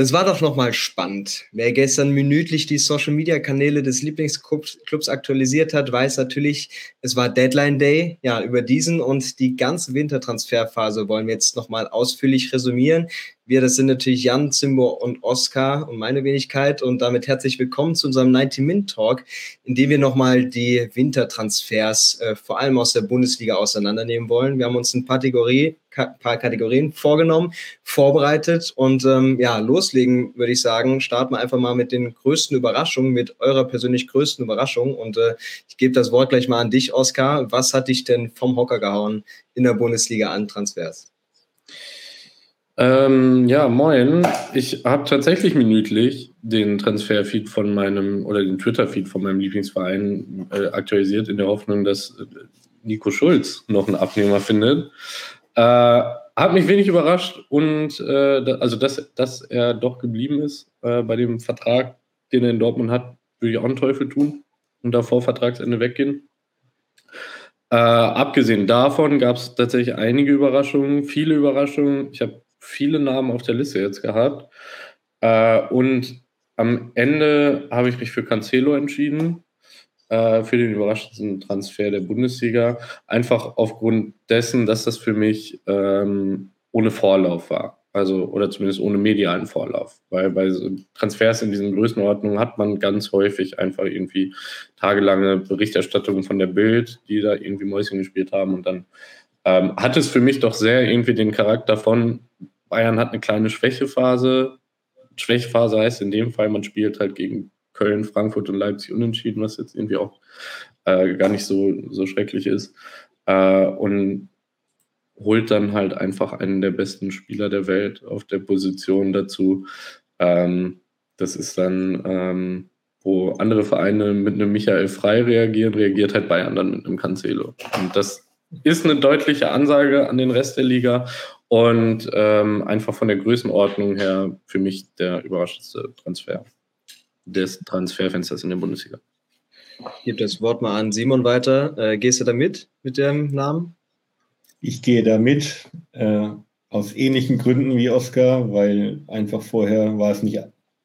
Das war doch nochmal spannend. Wer gestern minütlich die Social Media Kanäle des Lieblingsclubs aktualisiert hat, weiß natürlich, es war Deadline Day. Ja, über diesen und die ganze Wintertransferphase wollen wir jetzt nochmal ausführlich resümieren. Wir, das sind natürlich Jan, Zimbo und Oskar und meine Wenigkeit. Und damit herzlich willkommen zu unserem 90-Min-Talk, in dem wir nochmal die Wintertransfers äh, vor allem aus der Bundesliga auseinandernehmen wollen. Wir haben uns paar, Kategorie, paar Kategorien vorgenommen, vorbereitet und ähm, ja, loslegen würde ich sagen. Starten wir einfach mal mit den größten Überraschungen, mit eurer persönlich größten Überraschung. Und äh, ich gebe das Wort gleich mal an dich, Oskar. Was hat dich denn vom Hocker gehauen in der Bundesliga an Transfers? Ähm, ja, moin. Ich habe tatsächlich minütlich den Transferfeed von meinem oder den Twitter-Feed von meinem Lieblingsverein äh, aktualisiert, in der Hoffnung, dass äh, Nico Schulz noch einen Abnehmer findet. Äh, hat mich wenig überrascht und äh, also, dass, dass er doch geblieben ist äh, bei dem Vertrag, den er in Dortmund hat, würde ich auch einen Teufel tun und da vor Vertragsende weggehen. Äh, abgesehen davon gab es tatsächlich einige Überraschungen, viele Überraschungen. Ich habe viele Namen auf der Liste jetzt gehabt. Äh, und am Ende habe ich mich für Cancelo entschieden, äh, für den überraschendsten Transfer der Bundesliga. Einfach aufgrund dessen, dass das für mich ähm, ohne Vorlauf war. Also, oder zumindest ohne medialen Vorlauf. Weil bei Transfers in diesen Größenordnungen hat man ganz häufig einfach irgendwie tagelange Berichterstattungen von der Bild, die da irgendwie Mäuschen gespielt haben und dann ähm, hat es für mich doch sehr irgendwie den Charakter von, Bayern hat eine kleine Schwächephase. Schwächephase heißt in dem Fall, man spielt halt gegen Köln, Frankfurt und Leipzig unentschieden, was jetzt irgendwie auch äh, gar nicht so, so schrecklich ist. Äh, und holt dann halt einfach einen der besten Spieler der Welt auf der Position dazu. Ähm, das ist dann, ähm, wo andere Vereine mit einem Michael Frei reagieren, reagiert halt Bayern dann mit einem Cancelo. Und das ist eine deutliche Ansage an den Rest der Liga und ähm, einfach von der Größenordnung her für mich der überraschendste Transfer des Transferfensters in der Bundesliga. Ich gebe das Wort mal an Simon weiter. Äh, gehst du da mit, mit dem Namen? Ich gehe da mit, äh, aus ähnlichen Gründen wie Oscar, weil einfach vorher war es nicht,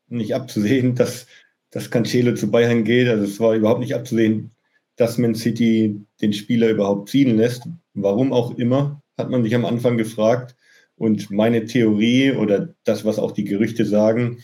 nicht abzusehen, dass, dass Cancelo zu Bayern geht. Also es war überhaupt nicht abzusehen, dass Man City den Spieler überhaupt ziehen lässt. Warum auch immer, hat man sich am Anfang gefragt. Und meine Theorie oder das, was auch die Gerüchte sagen,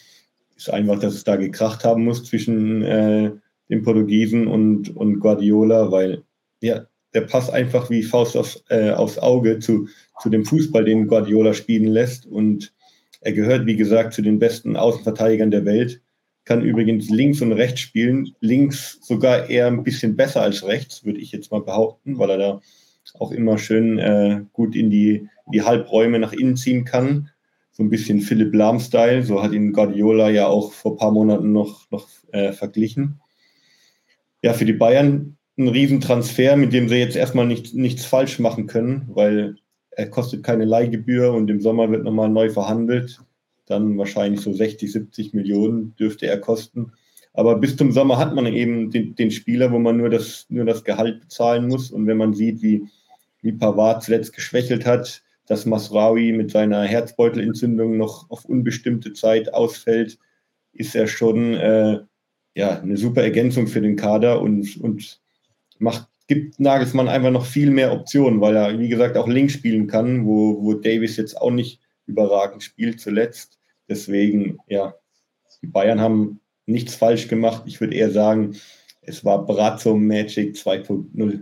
ist einfach, dass es da gekracht haben muss zwischen äh, den Portugiesen und, und Guardiola, weil ja, der passt einfach wie Faust aufs, äh, aufs Auge zu, zu dem Fußball, den Guardiola spielen lässt. Und er gehört, wie gesagt, zu den besten Außenverteidigern der Welt kann übrigens links und rechts spielen. Links sogar eher ein bisschen besser als rechts, würde ich jetzt mal behaupten, weil er da auch immer schön äh, gut in die, die Halbräume nach innen ziehen kann. So ein bisschen Philipp Lahm-Style. So hat ihn Guardiola ja auch vor ein paar Monaten noch, noch äh, verglichen. Ja, für die Bayern ein Riesentransfer, mit dem sie jetzt erstmal nicht, nichts falsch machen können, weil er kostet keine Leihgebühr und im Sommer wird nochmal neu verhandelt dann wahrscheinlich so 60, 70 Millionen dürfte er kosten. Aber bis zum Sommer hat man eben den, den Spieler, wo man nur das, nur das Gehalt bezahlen muss. Und wenn man sieht, wie, wie Pavard zuletzt geschwächelt hat, dass Masraoui mit seiner Herzbeutelentzündung noch auf unbestimmte Zeit ausfällt, ist er schon äh, ja, eine super Ergänzung für den Kader und, und macht, gibt Nagelsmann einfach noch viel mehr Optionen, weil er, wie gesagt, auch links spielen kann, wo, wo Davis jetzt auch nicht überragend spielt zuletzt. Deswegen, ja, die Bayern haben nichts falsch gemacht. Ich würde eher sagen, es war Brazzo Magic 2.0.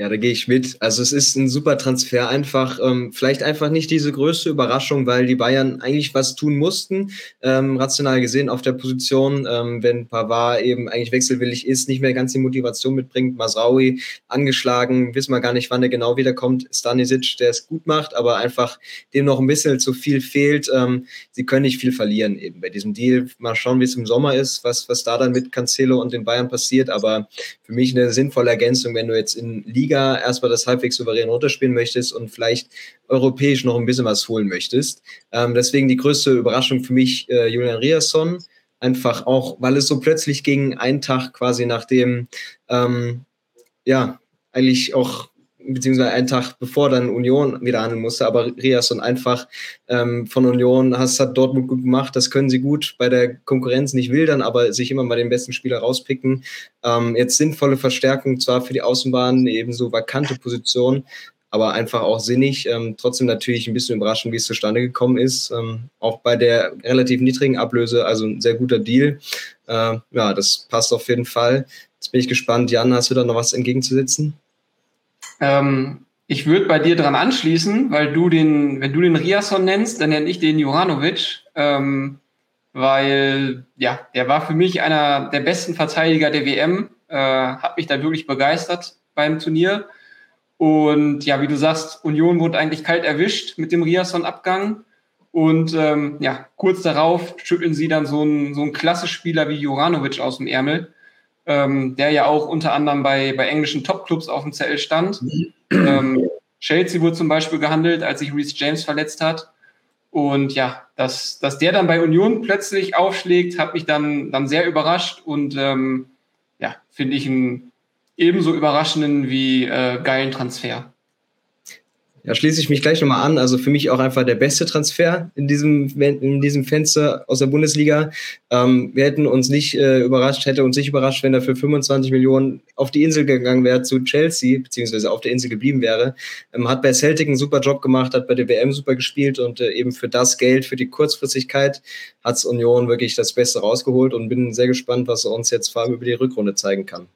Ja, da gehe ich mit. Also es ist ein super Transfer, einfach ähm, vielleicht einfach nicht diese größte Überraschung, weil die Bayern eigentlich was tun mussten, ähm, rational gesehen auf der Position, ähm, wenn Pavard eben eigentlich wechselwillig ist, nicht mehr ganz die Motivation mitbringt, Masraui angeschlagen, wissen wir gar nicht, wann er genau wiederkommt, Stanisic, der es gut macht, aber einfach dem noch ein bisschen zu viel fehlt. Ähm, sie können nicht viel verlieren eben bei diesem Deal. Mal schauen, wie es im Sommer ist, was, was da dann mit Cancelo und den Bayern passiert, aber für mich eine sinnvolle Ergänzung, wenn du jetzt in Liga erstmal das halbwegs souverän runterspielen möchtest und vielleicht europäisch noch ein bisschen was holen möchtest. Ähm, deswegen die größte Überraschung für mich äh, Julian Riasson. Einfach auch, weil es so plötzlich ging, einen Tag quasi nachdem, ähm, ja, eigentlich auch beziehungsweise einen Tag bevor dann Union wieder handeln musste. Aber Riasson einfach ähm, von Union has, hat Dortmund gut gemacht. Das können sie gut bei der Konkurrenz nicht wildern, aber sich immer mal den besten Spieler rauspicken. Ähm, jetzt sinnvolle Verstärkung zwar für die Außenbahn, ebenso vakante Position, aber einfach auch sinnig. Ähm, trotzdem natürlich ein bisschen überraschend, wie es zustande gekommen ist. Ähm, auch bei der relativ niedrigen Ablöse, also ein sehr guter Deal. Äh, ja, das passt auf jeden Fall. Jetzt bin ich gespannt. Jan, hast du da noch was entgegenzusetzen? Ähm, ich würde bei dir dran anschließen, weil du den, wenn du den Riasson nennst, dann nenne ich den Juranovic, ähm, weil ja, der war für mich einer der besten Verteidiger der WM, äh, hat mich da wirklich begeistert beim Turnier. Und ja, wie du sagst, Union wurde eigentlich kalt erwischt mit dem Riasson-Abgang. Und ähm, ja, kurz darauf schütteln sie dann so einen, so einen klasse Spieler wie Juranovic aus dem Ärmel ähm, der ja auch unter anderem bei, bei englischen Topclubs auf dem Zettel stand. ähm, Chelsea wurde zum Beispiel gehandelt, als sich Reece James verletzt hat. Und ja, dass, dass der dann bei Union plötzlich aufschlägt, hat mich dann, dann sehr überrascht und ähm, ja, finde ich einen ebenso überraschenden wie äh, geilen Transfer. Ja, schließe ich mich gleich nochmal an. Also für mich auch einfach der beste Transfer in diesem, in diesem Fenster aus der Bundesliga. Ähm, wir hätten uns nicht äh, überrascht, hätte uns nicht überrascht, wenn er für 25 Millionen auf die Insel gegangen wäre zu Chelsea, beziehungsweise auf der Insel geblieben wäre. Ähm, hat bei Celtic einen super Job gemacht, hat bei der WM super gespielt und äh, eben für das Geld, für die Kurzfristigkeit hat's Union wirklich das Beste rausgeholt und bin sehr gespannt, was er uns jetzt vor allem über die Rückrunde zeigen kann.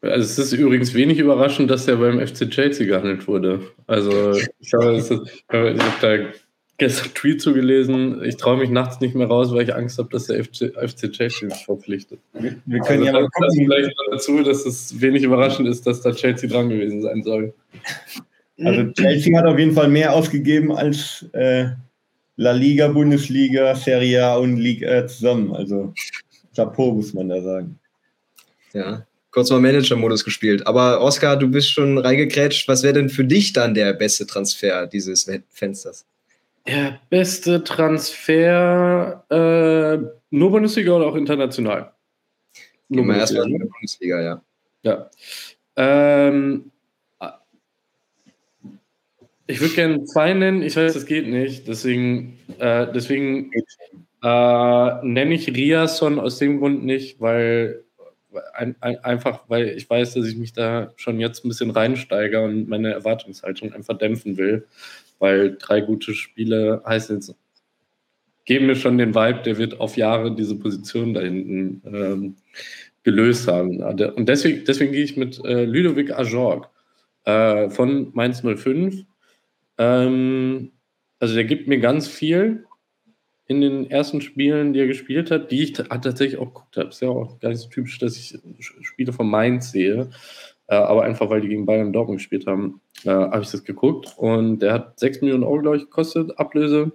Also es ist übrigens wenig überraschend, dass er beim FC Chelsea gehandelt wurde. Also ich habe, ich habe da gestern Tweet zugelesen. Ich traue mich nachts nicht mehr raus, weil ich Angst habe, dass der FC, FC Chelsea mich verpflichtet. Wir, wir können also ja mal gucken. vielleicht dazu, dass es wenig überraschend ist, dass da Chelsea dran gewesen sein soll. Also Chelsea hat auf jeden Fall mehr ausgegeben als äh, La Liga, Bundesliga, Serie A und Liga zusammen. Also Chapeau muss man da sagen. Ja, kurz mal Manager-Modus gespielt. Aber Oskar, du bist schon reingekrätscht. Was wäre denn für dich dann der beste Transfer dieses Fensters? Der beste Transfer äh, nur Bundesliga oder auch international? Nur wir erstmal in der Bundesliga, ja. Ja. Ähm, ich würde gerne zwei nennen. Ich weiß, das geht nicht. Deswegen, äh, deswegen äh, nenne ich Riasson aus dem Grund nicht, weil ein, ein, einfach, weil ich weiß, dass ich mich da schon jetzt ein bisschen reinsteige und meine Erwartungshaltung einfach dämpfen will, weil drei gute Spiele heißen jetzt, geben mir schon den Vibe, der wird auf Jahre diese Position da hinten ähm, gelöst haben. Und deswegen, deswegen gehe ich mit äh, Ludovic Ajorg äh, von Mainz 05. Ähm, also der gibt mir ganz viel in den ersten Spielen, die er gespielt hat, die ich tatsächlich auch geguckt habe. Ist ja auch gar nicht so typisch, dass ich Spiele von Mainz sehe. Äh, aber einfach, weil die gegen Bayern und Dortmund gespielt haben, äh, habe ich das geguckt. Und der hat 6 Millionen Euro, glaube ich, gekostet, Ablöse.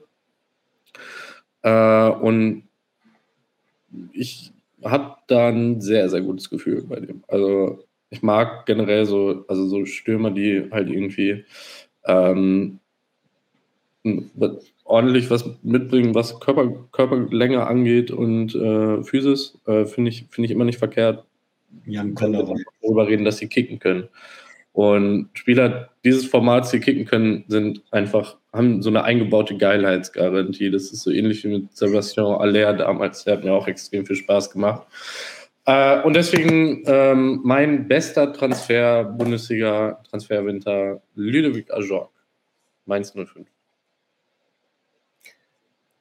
Äh, und ich habe da ein sehr, sehr gutes Gefühl bei dem. Also ich mag generell so, also so Stürmer, die halt irgendwie ähm, ordentlich was mitbringen, was Körper, Körperlänge angeht und äh, Physis, äh, finde ich, find ich immer nicht verkehrt. Jan Kollerer. Darüber reden, dass sie kicken können. Und Spieler dieses Formats, die kicken können, sind einfach, haben so eine eingebaute Geilheitsgarantie. Das ist so ähnlich wie mit Sebastian Aller damals. Der hat mir auch extrem viel Spaß gemacht. Äh, und deswegen ähm, mein bester Transfer, Bundesliga-Transferwinter, Ludovic Ajorg, Mainz 05.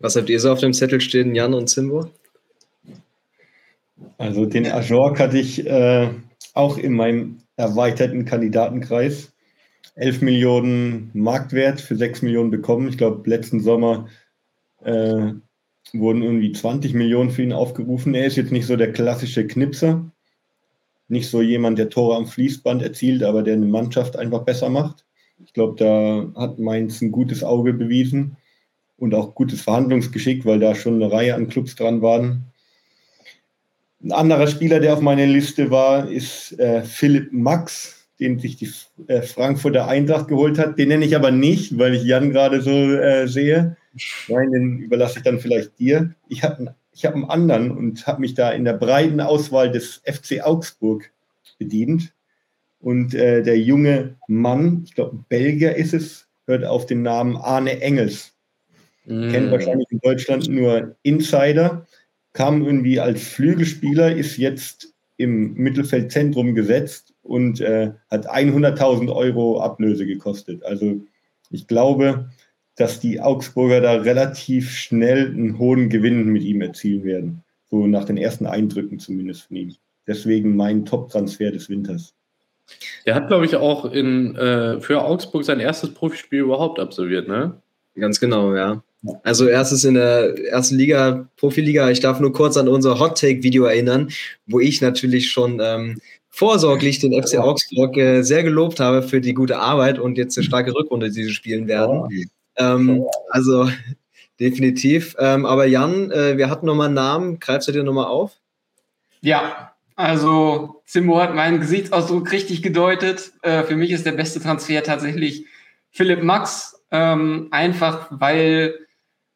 Was habt ihr so auf dem Zettel stehen, Jan und Zimbo? Also den Ajork hatte ich äh, auch in meinem erweiterten Kandidatenkreis. 11 Millionen Marktwert für 6 Millionen bekommen. Ich glaube, letzten Sommer äh, wurden irgendwie 20 Millionen für ihn aufgerufen. Er ist jetzt nicht so der klassische Knipser. Nicht so jemand, der Tore am Fließband erzielt, aber der eine Mannschaft einfach besser macht. Ich glaube, da hat Mainz ein gutes Auge bewiesen und auch gutes Verhandlungsgeschick, weil da schon eine Reihe an Clubs dran waren. Ein anderer Spieler, der auf meiner Liste war, ist äh, Philipp Max, den sich die äh, Frankfurter Eintracht geholt hat. Den nenne ich aber nicht, weil ich Jan gerade so äh, sehe. Nein, den überlasse ich dann vielleicht dir. Ich habe ich hab einen anderen und habe mich da in der breiten Auswahl des FC Augsburg bedient. Und äh, der junge Mann, ich glaube, Belgier ist es, hört auf den Namen Arne Engels. Mm. Kennt wahrscheinlich in Deutschland nur Insider. Kam irgendwie als Flügelspieler, ist jetzt im Mittelfeldzentrum gesetzt und äh, hat 100.000 Euro Ablöse gekostet. Also ich glaube, dass die Augsburger da relativ schnell einen hohen Gewinn mit ihm erzielen werden. So nach den ersten Eindrücken zumindest von ihm. Deswegen mein Top-Transfer des Winters. Der hat, glaube ich, auch in, äh, für Augsburg sein erstes Profispiel überhaupt absolviert, ne? Ganz genau, ja. Also erstes in der ersten Liga, Profiliga. Ich darf nur kurz an unser Hot Take Video erinnern, wo ich natürlich schon ähm, vorsorglich den FC Augsburg äh, sehr gelobt habe für die gute Arbeit und jetzt eine starke Rückrunde, die sie spielen werden. Ähm, also definitiv. Ähm, aber Jan, äh, wir hatten nochmal einen Namen. Greifst du dir nochmal auf? Ja, also Zimbo hat meinen Gesichtsausdruck richtig gedeutet. Äh, für mich ist der beste Transfer tatsächlich Philipp Max. Ähm, einfach weil,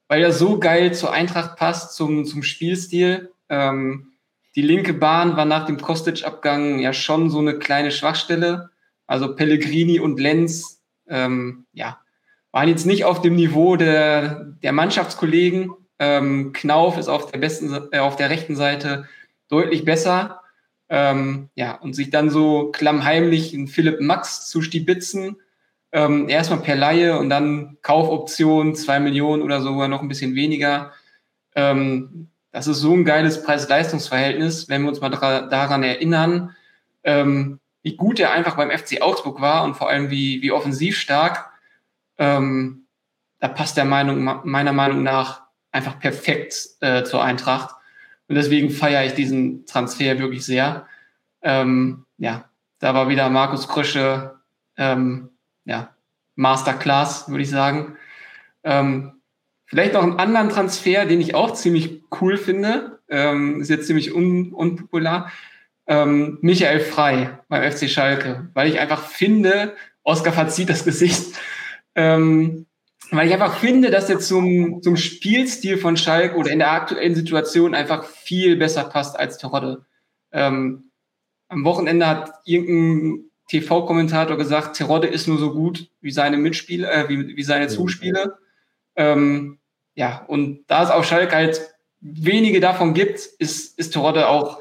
weil er so geil zur Eintracht passt, zum, zum Spielstil. Ähm, die linke Bahn war nach dem Kostic-Abgang ja schon so eine kleine Schwachstelle. Also Pellegrini und Lenz, ähm, ja, waren jetzt nicht auf dem Niveau der, der Mannschaftskollegen. Ähm, Knauf ist auf der besten, äh, auf der rechten Seite deutlich besser. Ähm, ja, und sich dann so klammheimlich in Philipp Max zu stibitzen, ähm, erstmal per Laie und dann Kaufoption, zwei Millionen oder sogar noch ein bisschen weniger. Ähm, das ist so ein geiles Preis-Leistungs-Verhältnis, wenn wir uns mal daran erinnern, ähm, wie gut er einfach beim FC Augsburg war und vor allem wie, wie offensiv stark. Ähm, da passt der Meinung, meiner Meinung nach einfach perfekt äh, zur Eintracht. Und deswegen feiere ich diesen Transfer wirklich sehr. Ähm, ja, da war wieder Markus Krösche, ähm, ja, Masterclass, würde ich sagen. Ähm, Vielleicht noch einen anderen Transfer, den ich auch ziemlich cool finde, ähm, ist jetzt ziemlich un unpopular. Ähm, Michael Frei beim FC Schalke, weil ich einfach finde, Oskar verzieht das Gesicht, ähm, weil ich einfach finde, dass er zum, zum Spielstil von Schalke oder in der aktuellen Situation einfach viel besser passt als Terodde. Ähm, am Wochenende hat irgendein TV-Kommentator gesagt, Terodde ist nur so gut wie seine Mitspieler, äh, wie, wie seine Zuspieler. Ähm, ja, und da es auf Schalke halt wenige davon gibt, ist, ist Terodde auch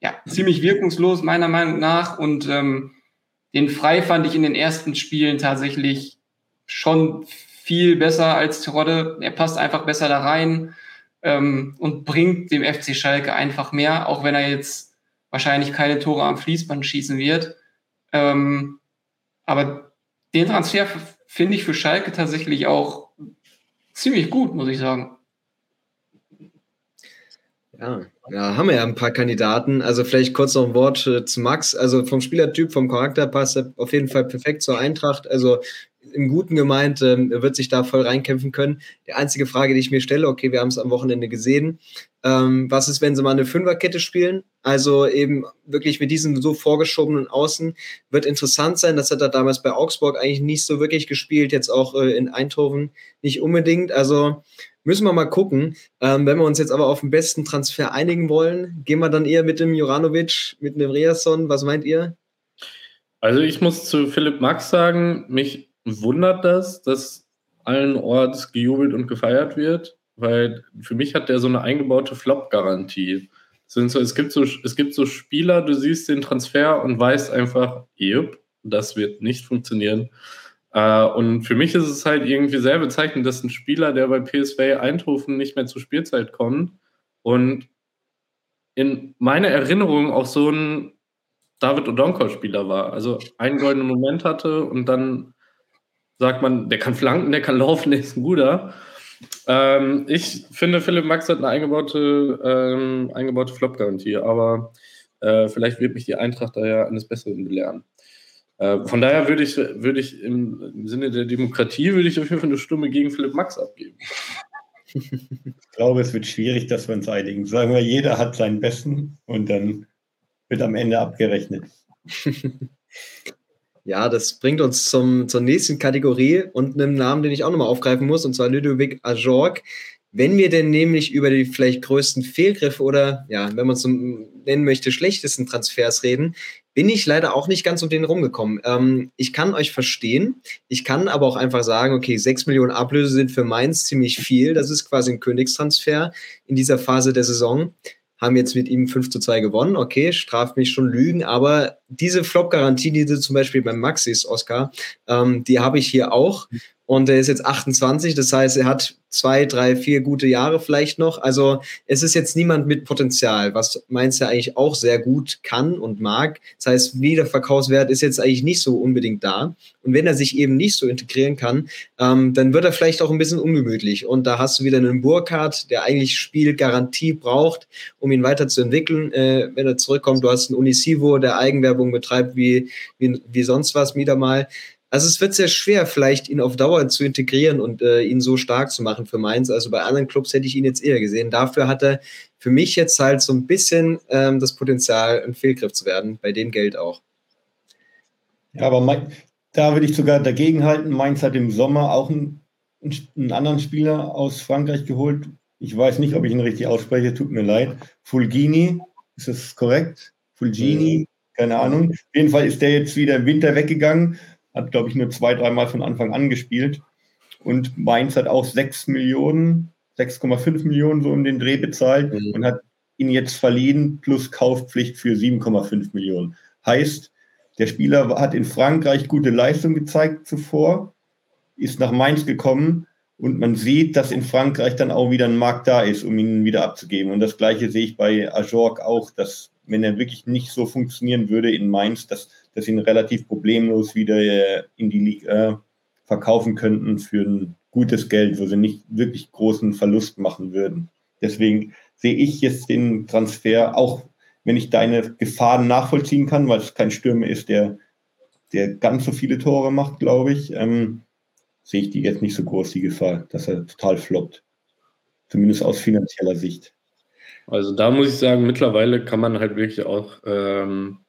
ja, ziemlich wirkungslos, meiner Meinung nach. Und ähm, den Frei fand ich in den ersten Spielen tatsächlich schon viel besser als Terodde. Er passt einfach besser da rein ähm, und bringt dem FC Schalke einfach mehr, auch wenn er jetzt wahrscheinlich keine Tore am Fließband schießen wird. Ähm, aber den Transfer finde ich für Schalke tatsächlich auch ziemlich gut, muss ich sagen. Ja, ja, haben wir ja ein paar Kandidaten. Also vielleicht kurz noch ein Wort äh, zu Max. Also vom Spielertyp, vom Charakter passt er auf jeden Fall perfekt zur Eintracht. Also im Guten gemeint, ähm, wird sich da voll reinkämpfen können. Die einzige Frage, die ich mir stelle, okay, wir haben es am Wochenende gesehen. Ähm, was ist, wenn sie mal eine Fünferkette spielen? Also eben wirklich mit diesen so vorgeschobenen Außen wird interessant sein. Das hat er damals bei Augsburg eigentlich nicht so wirklich gespielt, jetzt auch äh, in Eindhoven nicht unbedingt. Also müssen wir mal gucken. Ähm, wenn wir uns jetzt aber auf den besten Transfer einigen wollen, gehen wir dann eher mit dem Juranovic, mit dem Riasson. Was meint ihr? Also ich muss zu Philipp Max sagen, mich wundert das, dass allen Orts gejubelt und gefeiert wird, weil für mich hat der so eine eingebaute Flop-Garantie. So, es, gibt so, es gibt so Spieler, du siehst den Transfer und weißt einfach, yep, das wird nicht funktionieren. Äh, und für mich ist es halt irgendwie sehr bezeichnend, dass ein Spieler, der bei PSV Eindhoven nicht mehr zur Spielzeit kommt und in meiner Erinnerung auch so ein David Odonkor-Spieler war. Also einen goldenen Moment hatte und dann sagt man, der kann flanken, der kann laufen, der ist ein guter. Ähm, ich finde, Philipp Max hat eine eingebaute, ähm, eingebaute Flop-Garantie, aber äh, vielleicht wird mich die Eintracht da ja eines Besseren belehren. Äh, von daher würde ich, würde ich im, im, Sinne der Demokratie würde ich auf jeden Fall eine Stimme gegen Philipp Max abgeben. Ich glaube, es wird schwierig, dass wir uns einigen. Sagen wir, jeder hat seinen Besten und dann wird am Ende abgerechnet. Ja, das bringt uns zum, zur nächsten Kategorie und einem Namen, den ich auch nochmal aufgreifen muss, und zwar Ludovic Ajorg. Wenn wir denn nämlich über die vielleicht größten Fehlgriffe oder, ja, wenn man es so nennen möchte, schlechtesten Transfers reden, bin ich leider auch nicht ganz um den rumgekommen. Ähm, ich kann euch verstehen. Ich kann aber auch einfach sagen, okay, 6 Millionen Ablöse sind für Mainz ziemlich viel. Das ist quasi ein Königstransfer in dieser Phase der Saison haben jetzt mit ihm 5 zu 2 gewonnen. Okay, straft mich schon Lügen, aber diese Flop-Garantie, die du zum Beispiel beim Maxis, Oscar, ähm, die habe ich hier auch. Und er ist jetzt 28, das heißt, er hat zwei, drei, vier gute Jahre vielleicht noch. Also es ist jetzt niemand mit Potenzial, was Mainz ja eigentlich auch sehr gut kann und mag. Das heißt, Wiederverkaufswert ist jetzt eigentlich nicht so unbedingt da. Und wenn er sich eben nicht so integrieren kann, ähm, dann wird er vielleicht auch ein bisschen ungemütlich. Und da hast du wieder einen Burkhardt, der eigentlich Spielgarantie braucht, um ihn weiterzuentwickeln, äh, wenn er zurückkommt. Du hast einen Unisivo, der Eigenwerbung betreibt wie, wie, wie sonst was wieder mal. Also es wird sehr schwer, vielleicht ihn auf Dauer zu integrieren und äh, ihn so stark zu machen für Mainz. Also bei anderen Clubs hätte ich ihn jetzt eher gesehen. Dafür hat er für mich jetzt halt so ein bisschen ähm, das Potenzial, ein Fehlgriff zu werden, bei dem Geld auch. Ja, aber mein, da würde ich sogar dagegen halten. Mainz hat im Sommer auch einen, einen anderen Spieler aus Frankreich geholt. Ich weiß nicht, ob ich ihn richtig ausspreche, tut mir leid. Fulgini, ist das korrekt? Fulgini, keine Ahnung. Auf jeden Fall ist der jetzt wieder im Winter weggegangen hat, glaube ich, nur zwei, dreimal von Anfang an gespielt. Und Mainz hat auch 6 Millionen, 6,5 Millionen so um den Dreh bezahlt mhm. und hat ihn jetzt verliehen plus Kaufpflicht für 7,5 Millionen. Heißt, der Spieler hat in Frankreich gute Leistung gezeigt zuvor, ist nach Mainz gekommen und man sieht, dass in Frankreich dann auch wieder ein Markt da ist, um ihn wieder abzugeben. Und das gleiche sehe ich bei Ajorg auch, dass wenn er wirklich nicht so funktionieren würde in Mainz, dass, dass ihn relativ problemlos wieder äh, in die Liga äh, verkaufen könnten für ein gutes Geld, wo sie nicht wirklich großen Verlust machen würden. Deswegen sehe ich jetzt den Transfer, auch wenn ich deine Gefahren nachvollziehen kann, weil es kein Stürmer ist, der, der ganz so viele Tore macht, glaube ich, ähm, sehe ich die jetzt nicht so groß, die Gefahr, dass er total floppt. Zumindest aus finanzieller Sicht. Also da muss ich sagen, mittlerweile kann man halt wirklich auch, ähm,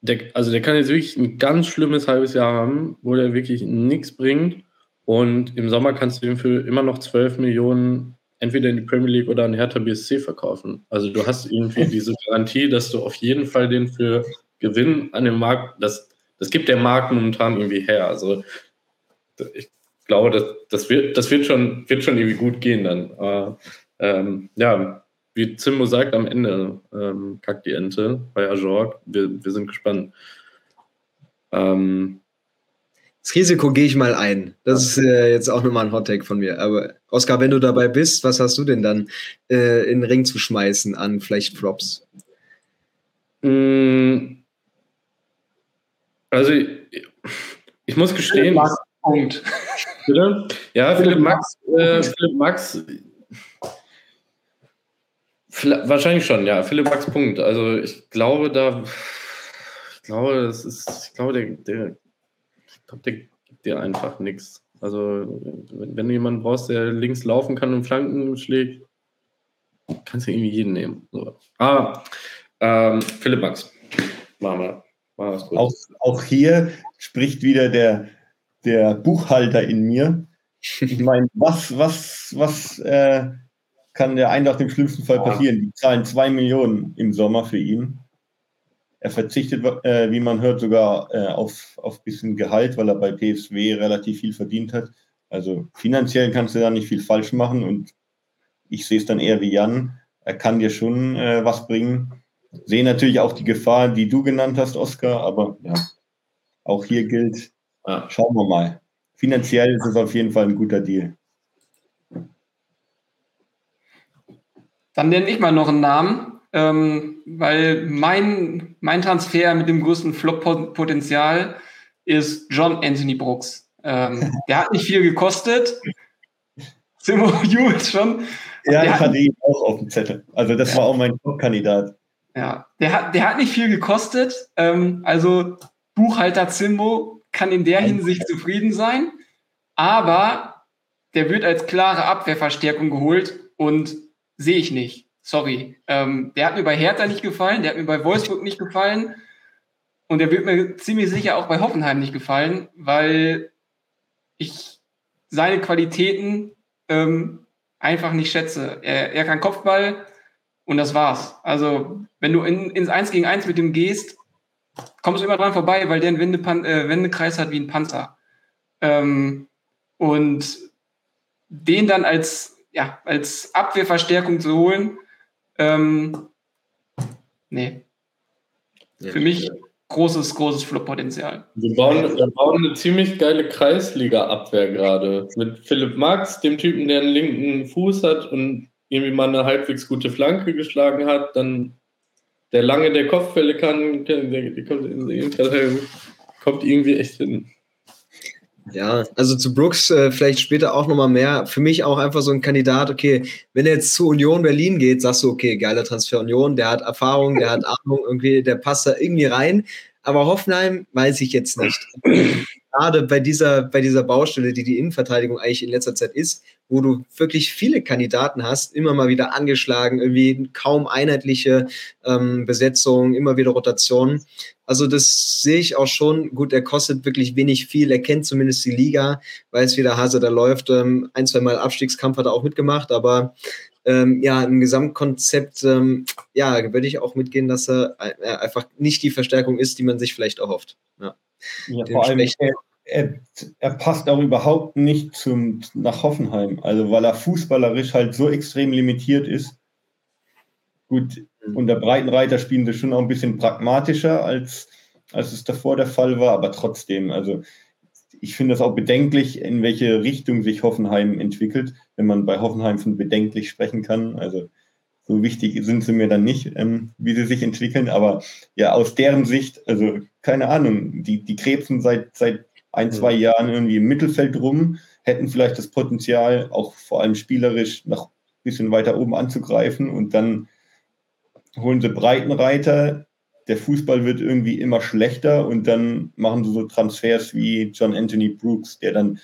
der, also der kann jetzt wirklich ein ganz schlimmes halbes Jahr haben, wo der wirklich nichts bringt. Und im Sommer kannst du ihn für immer noch 12 Millionen entweder in die Premier League oder an Hertha BSC verkaufen. Also du hast irgendwie diese Garantie, dass du auf jeden Fall den für Gewinn an dem Markt, das, das gibt der Markt momentan irgendwie her. Also ich glaube, das, das, wird, das wird, schon, wird schon irgendwie gut gehen dann. Aber, ähm, ja, wie Zimmo sagt, am Ende ähm, kackt die Ente bei Ajorg. Wir, wir sind gespannt. Ähm, das Risiko gehe ich mal ein. Das ist äh, jetzt auch nochmal ein Hottake von mir. Aber Oskar, wenn du dabei bist, was hast du denn dann äh, in den Ring zu schmeißen an vielleicht Flops? Mm. Also, ich, ich muss gestehen. Max, Punkt. Bitte? Ja, Philipp Max, äh, Philipp Max Wahrscheinlich schon, ja. Philipp Max Punkt. Also ich glaube, da, ich glaube, das ist, ich glaube, der, der, ich glaube, der gibt dir einfach nichts. Also wenn du jemanden brauchst, der links laufen kann und Flanken schlägt, kannst du irgendwie jeden nehmen. So. Ah, ähm, Philipp Max. Machen wir. Machen auch, auch hier spricht wieder der, der Buchhalter in mir. Ich meine, was, was, was äh, kann der Eintracht im schlimmsten Fall passieren. Die zahlen zwei Millionen im Sommer für ihn. Er verzichtet, äh, wie man hört, sogar äh, auf, auf bisschen Gehalt, weil er bei PSW relativ viel verdient hat. Also finanziell kannst du da nicht viel falsch machen und ich sehe es dann eher wie Jan. Er kann dir schon äh, was bringen. Sehe natürlich auch die Gefahr, die du genannt hast, Oskar, aber ja, auch hier gilt, schauen wir mal. Finanziell ist es auf jeden Fall ein guter Deal. Dann nenne ich mal noch einen Namen, ähm, weil mein, mein Transfer mit dem größten Flop-Potenzial ist John Anthony Brooks. Ähm, der hat nicht viel gekostet. Simo jubelt schon. Ja, ich hatte ihn auch auf dem Zettel. Also das ja. war auch mein Top-Kandidat. Ja, der hat, der hat nicht viel gekostet. Ähm, also Buchhalter Zimbo kann in der Hinsicht zufrieden sein. Aber der wird als klare Abwehrverstärkung geholt und sehe ich nicht. Sorry. Ähm, der hat mir bei Hertha nicht gefallen, der hat mir bei Wolfsburg nicht gefallen und der wird mir ziemlich sicher auch bei Hoffenheim nicht gefallen, weil ich seine Qualitäten ähm, einfach nicht schätze. Er, er kann Kopfball und das war's. Also, wenn du in, ins 1 gegen 1 mit ihm gehst, kommst du immer dran vorbei, weil der einen Wendepan äh, Wendekreis hat wie ein Panzer. Ähm, und den dann als, ja, als Abwehrverstärkung zu holen, ähm, nee. Ja, Für mich großes, großes Flop-Potenzial. Wir bauen, wir bauen eine ziemlich geile Kreisliga-Abwehr gerade. Mit Philipp Max, dem Typen, der einen linken Fuß hat und irgendwie mal eine halbwegs gute Flanke geschlagen hat, dann der lange der Kopfwelle kann, der, der kommt, kommt irgendwie echt hin. Ja, also zu Brooks äh, vielleicht später auch nochmal mehr. Für mich auch einfach so ein Kandidat, okay, wenn er jetzt zu Union Berlin geht, sagst du, okay, geiler Transfer Union, der hat Erfahrung, der hat Ahnung, irgendwie, der passt da irgendwie rein. Aber Hoffenheim weiß ich jetzt nicht. Gerade bei dieser, bei dieser Baustelle, die die Innenverteidigung eigentlich in letzter Zeit ist, wo du wirklich viele Kandidaten hast, immer mal wieder angeschlagen, irgendwie kaum einheitliche ähm, Besetzung, immer wieder Rotationen. Also das sehe ich auch schon. Gut, er kostet wirklich wenig viel. Er kennt zumindest die Liga, weiß, wie der Hase da läuft. Ähm, ein, zwei Mal Abstiegskampf hat er auch mitgemacht, aber ähm, ja, im Gesamtkonzept, ähm, ja, würde ich auch mitgehen, dass er äh, einfach nicht die Verstärkung ist, die man sich vielleicht erhofft. Ja, ja vor allem, er, er, er, passt auch überhaupt nicht zum, nach Hoffenheim, also weil er fußballerisch halt so extrem limitiert ist. Gut. Und der Breitenreiter spielen das schon auch ein bisschen pragmatischer, als, als es davor der Fall war, aber trotzdem, also ich finde es auch bedenklich, in welche Richtung sich Hoffenheim entwickelt, wenn man bei Hoffenheim von bedenklich sprechen kann. Also so wichtig sind sie mir dann nicht, ähm, wie sie sich entwickeln. Aber ja, aus deren Sicht, also keine Ahnung, die, die krebsen seit, seit ein, zwei mhm. Jahren irgendwie im Mittelfeld rum, hätten vielleicht das Potenzial, auch vor allem spielerisch noch ein bisschen weiter oben anzugreifen und dann holen sie Breitenreiter, der Fußball wird irgendwie immer schlechter und dann machen sie so Transfers wie John Anthony Brooks, der dann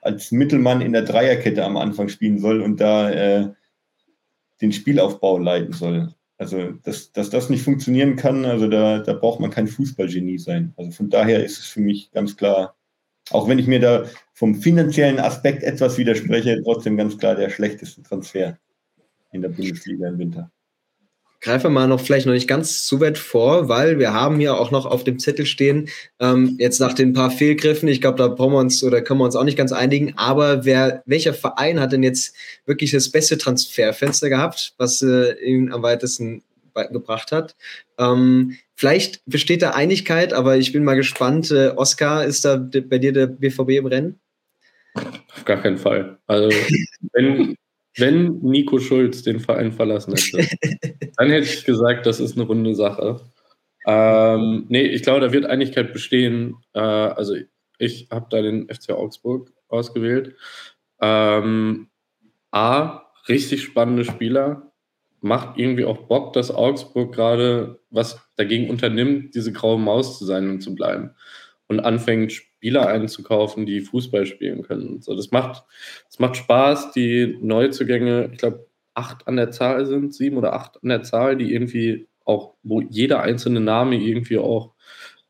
als Mittelmann in der Dreierkette am Anfang spielen soll und da äh, den Spielaufbau leiten soll. Also, dass, dass das nicht funktionieren kann, also da, da braucht man kein Fußballgenie sein. Also von daher ist es für mich ganz klar, auch wenn ich mir da vom finanziellen Aspekt etwas widerspreche, trotzdem ganz klar der schlechteste Transfer in der Bundesliga im Winter greife mal noch vielleicht noch nicht ganz zu weit vor, weil wir haben hier auch noch auf dem Zettel stehen, ähm, jetzt nach den paar Fehlgriffen, ich glaube, da brauchen wir uns oder können wir uns auch nicht ganz einigen, aber wer, welcher Verein hat denn jetzt wirklich das beste Transferfenster gehabt, was äh, ihn am weitesten gebracht hat? Ähm, vielleicht besteht da Einigkeit, aber ich bin mal gespannt. Äh, Oskar, ist da bei dir der BVB im Rennen? Auf gar keinen Fall. Also, wenn, wenn Nico Schulz den Verein verlassen hätte, dann hätte ich gesagt, das ist eine runde Sache. Ähm, nee, ich glaube, da wird Einigkeit bestehen. Äh, also ich habe da den FC Augsburg ausgewählt. Ähm, A, richtig spannende Spieler. Macht irgendwie auch Bock, dass Augsburg gerade was dagegen unternimmt, diese graue Maus zu sein und zu bleiben. Und anfängt, Spieler einzukaufen, die Fußball spielen können. So, das macht, das macht Spaß, die Neuzugänge, ich glaube, acht an der Zahl sind, sieben oder acht an der Zahl, die irgendwie auch, wo jeder einzelne Name irgendwie auch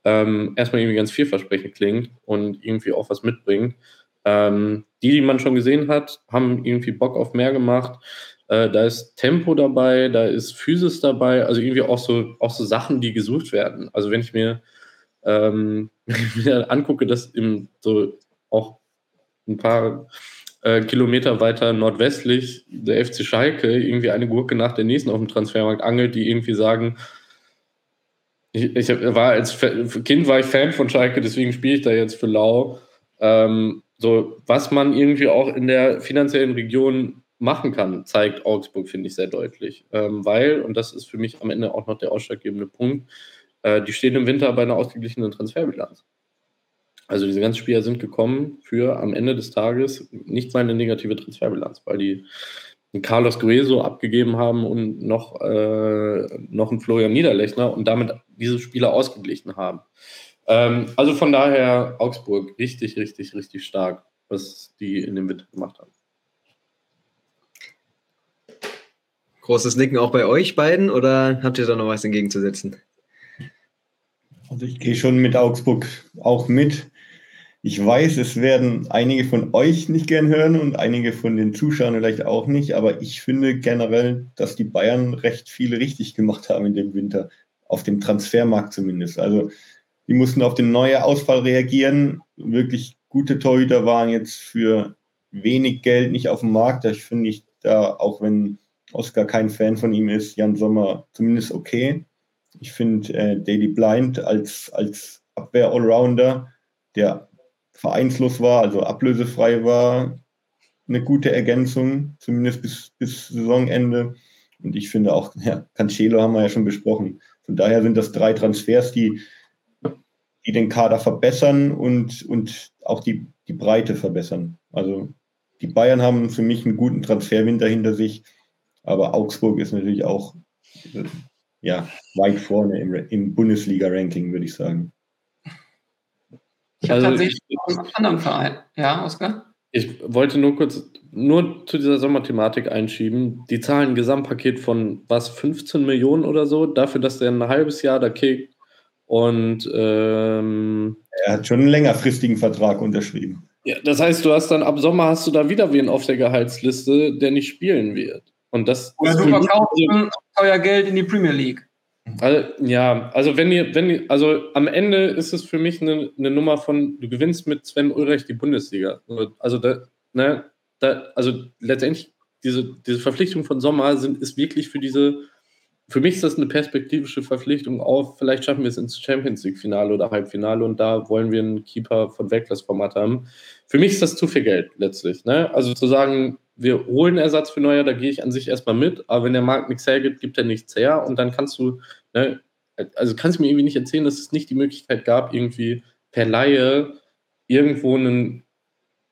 ähm, erstmal irgendwie ganz vielversprechend klingt und irgendwie auch was mitbringt. Ähm, die, die man schon gesehen hat, haben irgendwie Bock auf mehr gemacht. Äh, da ist Tempo dabei, da ist Physis dabei, also irgendwie auch so, auch so Sachen, die gesucht werden. Also wenn ich mir ähm, mir angucke, dass im, so auch ein paar äh, Kilometer weiter nordwestlich der FC Schalke irgendwie eine Gurke nach der nächsten auf dem Transfermarkt angelt, die irgendwie sagen, ich, ich war als Kind war ich Fan von Schalke, deswegen spiele ich da jetzt für Lau. Ähm, so, was man irgendwie auch in der finanziellen Region machen kann, zeigt Augsburg, finde ich, sehr deutlich. Ähm, weil, und das ist für mich am Ende auch noch der ausschlaggebende Punkt, äh, die stehen im Winter bei einer ausgeglichenen Transferbilanz. Also diese ganzen Spieler sind gekommen für am Ende des Tages nicht mal eine negative Transferbilanz, weil die einen Carlos Gueso abgegeben haben und noch, äh, noch einen Florian Niederlechner und damit diese Spieler ausgeglichen haben. Ähm, also von daher Augsburg richtig, richtig, richtig stark, was die in dem Winter gemacht haben. Großes Nicken auch bei euch beiden oder habt ihr da noch was entgegenzusetzen? Also ich gehe schon mit Augsburg auch mit. Ich weiß, es werden einige von euch nicht gern hören und einige von den Zuschauern vielleicht auch nicht, aber ich finde generell, dass die Bayern recht viel richtig gemacht haben in dem Winter. auf dem Transfermarkt zumindest. Also die mussten auf den neuen Ausfall reagieren. Wirklich gute Torhüter waren jetzt für wenig Geld nicht auf dem Markt. Da finde ich da, auch wenn Oscar kein Fan von ihm ist, Jan Sommer zumindest okay. Ich finde äh, Daily Blind als, als Abwehr-Allrounder, der vereinslos war, also ablösefrei war, eine gute Ergänzung, zumindest bis, bis Saisonende. Und ich finde auch, ja, Cancelo haben wir ja schon besprochen. Von daher sind das drei Transfers, die, die den Kader verbessern und, und auch die, die Breite verbessern. Also die Bayern haben für mich einen guten Transferwinter hinter sich, aber Augsburg ist natürlich auch ja, weit vorne im, im Bundesliga-Ranking, würde ich sagen. Ich habe also tatsächlich ich, einen anderen Verein. Ja, Oskar? Ich wollte nur kurz, nur zu dieser Sommerthematik einschieben. Die zahlen ein Gesamtpaket von was, 15 Millionen oder so, dafür, dass der ein halbes Jahr da kickt. Und ähm, er hat schon einen längerfristigen Vertrag unterschrieben. Ja, das heißt, du hast dann ab Sommer hast du da wieder wen auf der Gehaltsliste, der nicht spielen wird. Und das Oder du verkaufst teuer Geld in die Premier League. Also, ja, also wenn ihr, wenn ihr, also am Ende ist es für mich eine, eine Nummer von, du gewinnst mit Sven Ulreich die Bundesliga. Also da, ne, da, also letztendlich diese, diese Verpflichtung von Sommer sind, ist wirklich für diese, für mich ist das eine perspektivische Verpflichtung auf, vielleicht schaffen wir es ins Champions League-Finale oder Halbfinale und da wollen wir einen Keeper von Weglassformat haben. Für mich ist das zu viel Geld letztlich. Ne? Also zu sagen, wir holen Ersatz für Neuer, da gehe ich an sich erstmal mit, aber wenn der Markt nichts hergibt, gibt er nichts her und dann kannst du, ne, also kannst du mir irgendwie nicht erzählen, dass es nicht die Möglichkeit gab, irgendwie per Laie irgendwo einen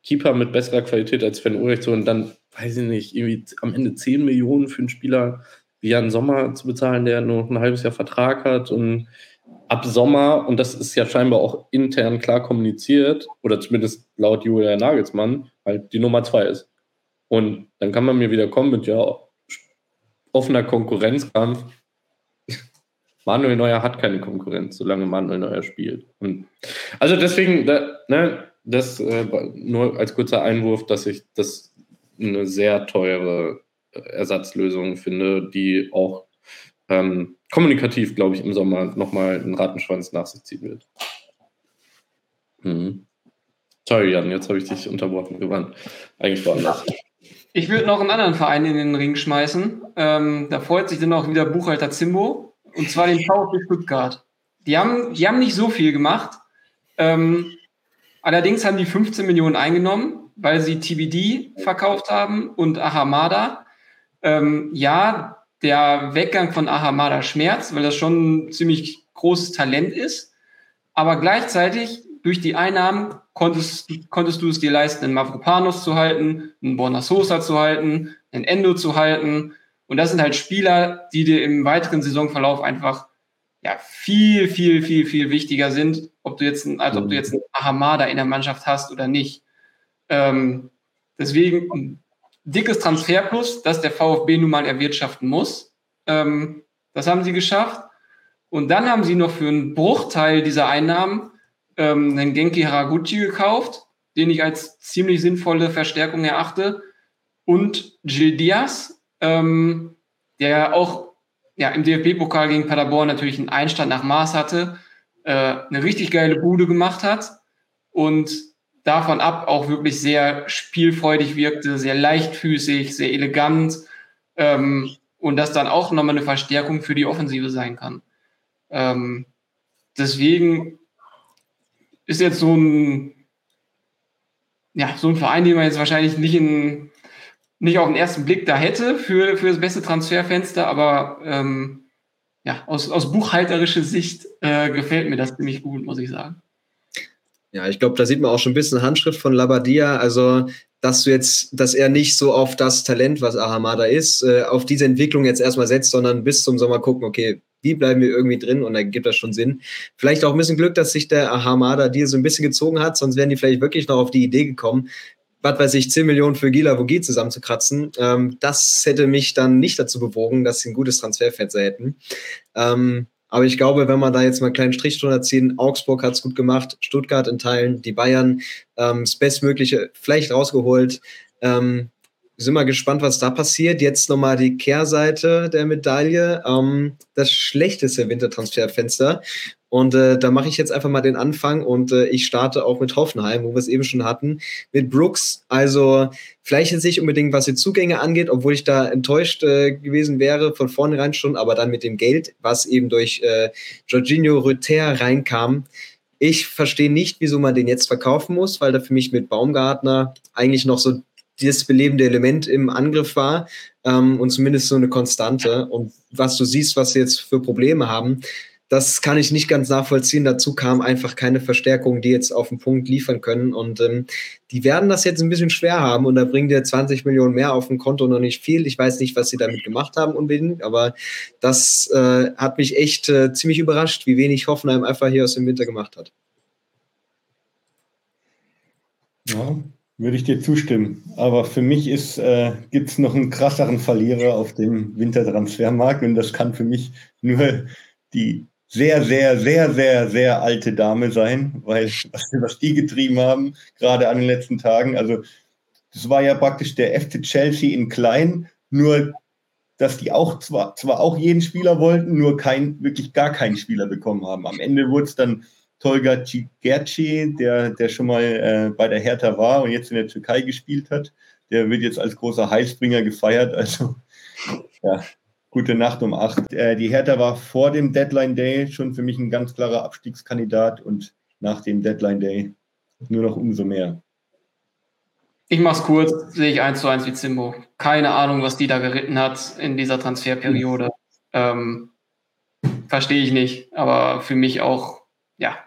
Keeper mit besserer Qualität als Sven Ulrich zu und dann, weiß ich nicht, irgendwie am Ende 10 Millionen für einen Spieler wie Jan Sommer zu bezahlen, der nur ein halbes Jahr Vertrag hat und ab Sommer, und das ist ja scheinbar auch intern klar kommuniziert, oder zumindest laut Julia Nagelsmann, halt die Nummer zwei ist. Und dann kann man mir wieder kommen mit ja offener Konkurrenzkampf. Manuel Neuer hat keine Konkurrenz, solange Manuel Neuer spielt. Und also deswegen, da, ne, das äh, nur als kurzer Einwurf, dass ich das eine sehr teure Ersatzlösung finde, die auch ähm, kommunikativ, glaube ich, im Sommer nochmal einen Rattenschwanz nach sich ziehen wird. Hm. Sorry, Jan, jetzt habe ich dich unterbrochen. Waren eigentlich woanders. Ich würde noch einen anderen Verein in den Ring schmeißen. Ähm, da freut sich dann auch wieder Buchhalter Zimbo. Und zwar den VfB Stuttgart. Die haben, die haben nicht so viel gemacht. Ähm, allerdings haben die 15 Millionen eingenommen, weil sie TBD verkauft haben und Ahamada. Ähm, ja, der Weggang von Ahamada schmerzt, weil das schon ein ziemlich großes Talent ist. Aber gleichzeitig durch die Einnahmen konntest, konntest du es dir leisten, einen Mavropanos zu halten, einen Borna Sosa zu halten, einen Endo zu halten. Und das sind halt Spieler, die dir im weiteren Saisonverlauf einfach ja, viel, viel, viel, viel wichtiger sind, ob du jetzt, als ob du jetzt einen Ahamada in der Mannschaft hast oder nicht. Ähm, deswegen ein dickes Transferplus, das der VfB nun mal erwirtschaften muss. Ähm, das haben sie geschafft. Und dann haben sie noch für einen Bruchteil dieser Einnahmen ähm, einen Genki Haraguchi gekauft, den ich als ziemlich sinnvolle Verstärkung erachte. Und Gil Diaz, ähm, der auch ja, im DFB-Pokal gegen Paderborn natürlich einen Einstand nach Maß hatte, äh, eine richtig geile Bude gemacht hat und davon ab auch wirklich sehr spielfreudig wirkte, sehr leichtfüßig, sehr elegant ähm, und das dann auch nochmal eine Verstärkung für die Offensive sein kann. Ähm, deswegen ist jetzt so ein, ja, so ein Verein, den man jetzt wahrscheinlich nicht, in, nicht auf den ersten Blick da hätte für, für das beste Transferfenster, aber ähm, ja, aus, aus buchhalterischer Sicht äh, gefällt mir das ziemlich gut, muss ich sagen. Ja, ich glaube, da sieht man auch schon ein bisschen Handschrift von Labadia. Also, dass du jetzt, dass er nicht so auf das Talent, was Ahamada ist, äh, auf diese Entwicklung jetzt erstmal setzt, sondern bis zum Sommer gucken, okay, wie bleiben wir irgendwie drin und dann gibt das schon Sinn. Vielleicht auch ein bisschen Glück, dass sich der Ahamada dir so ein bisschen gezogen hat, sonst wären die vielleicht wirklich noch auf die Idee gekommen, was weiß ich, 10 Millionen für Gila Vogie zusammenzukratzen. Ähm, das hätte mich dann nicht dazu bewogen, dass sie ein gutes Transferfenster hätten. Ähm, aber ich glaube, wenn man da jetzt mal einen kleinen Strich drunter ziehen, Augsburg hat es gut gemacht, Stuttgart in Teilen, die Bayern ähm, das Bestmögliche vielleicht rausgeholt. Ähm, sind mal gespannt, was da passiert. Jetzt nochmal die Kehrseite der Medaille. Ähm, das schlechteste Wintertransferfenster. Und äh, da mache ich jetzt einfach mal den Anfang und äh, ich starte auch mit Hoffenheim, wo wir es eben schon hatten, mit Brooks. Also vielleicht jetzt nicht unbedingt, was die Zugänge angeht, obwohl ich da enttäuscht äh, gewesen wäre von vornherein schon, aber dann mit dem Geld, was eben durch äh, Jorginho Rüther reinkam. Ich verstehe nicht, wieso man den jetzt verkaufen muss, weil da für mich mit Baumgartner eigentlich noch so das belebende Element im Angriff war ähm, und zumindest so eine Konstante. Und was du siehst, was sie jetzt für Probleme haben, das kann ich nicht ganz nachvollziehen. Dazu kam einfach keine Verstärkung, die jetzt auf den Punkt liefern können. Und ähm, die werden das jetzt ein bisschen schwer haben. Und da bringt ihr 20 Millionen mehr auf dem Konto noch nicht viel. Ich weiß nicht, was sie damit gemacht haben unbedingt, aber das äh, hat mich echt äh, ziemlich überrascht, wie wenig Hoffenheim einfach hier aus dem Winter gemacht hat. Ja, würde ich dir zustimmen. Aber für mich äh, gibt es noch einen krasseren Verlierer auf dem Wintertransfermarkt und das kann für mich nur die sehr, sehr, sehr, sehr, sehr alte Dame sein, weil was, was die getrieben haben, gerade an den letzten Tagen, also das war ja praktisch der FC Chelsea in klein, nur dass die auch zwar, zwar auch jeden Spieler wollten, nur kein, wirklich gar keinen Spieler bekommen haben. Am Ende wurde es dann Tolga Cigerci, der, der schon mal äh, bei der Hertha war und jetzt in der Türkei gespielt hat. Der wird jetzt als großer Heilsbringer gefeiert. Also ja, Gute Nacht um acht. Äh, die Hertha war vor dem Deadline Day schon für mich ein ganz klarer Abstiegskandidat und nach dem Deadline Day nur noch umso mehr. Ich mach's kurz, sehe ich eins zu eins wie Zimbo. Keine Ahnung, was die da geritten hat in dieser Transferperiode. Ähm, Verstehe ich nicht, aber für mich auch, ja,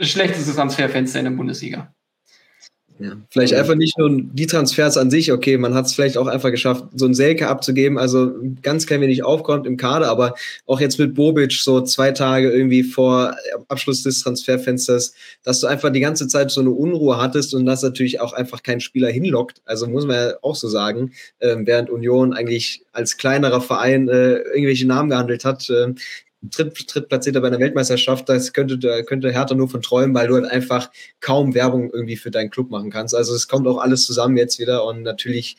schlechteste Transferfenster in der Bundesliga. Ja. Vielleicht einfach nicht nur die Transfers an sich, okay, man hat es vielleicht auch einfach geschafft, so einen Selke abzugeben, also ganz klein wenig aufkommt im Kader, aber auch jetzt mit Bobic so zwei Tage irgendwie vor Abschluss des Transferfensters, dass du einfach die ganze Zeit so eine Unruhe hattest und das natürlich auch einfach kein Spieler hinlockt, also muss man ja auch so sagen, äh, während Union eigentlich als kleinerer Verein äh, irgendwelche Namen gehandelt hat, äh, Dritt, Drittplatzierter bei einer Weltmeisterschaft, das könnte, könnte Hertha nur von träumen, weil du halt einfach kaum Werbung irgendwie für deinen Club machen kannst. Also es kommt auch alles zusammen jetzt wieder und natürlich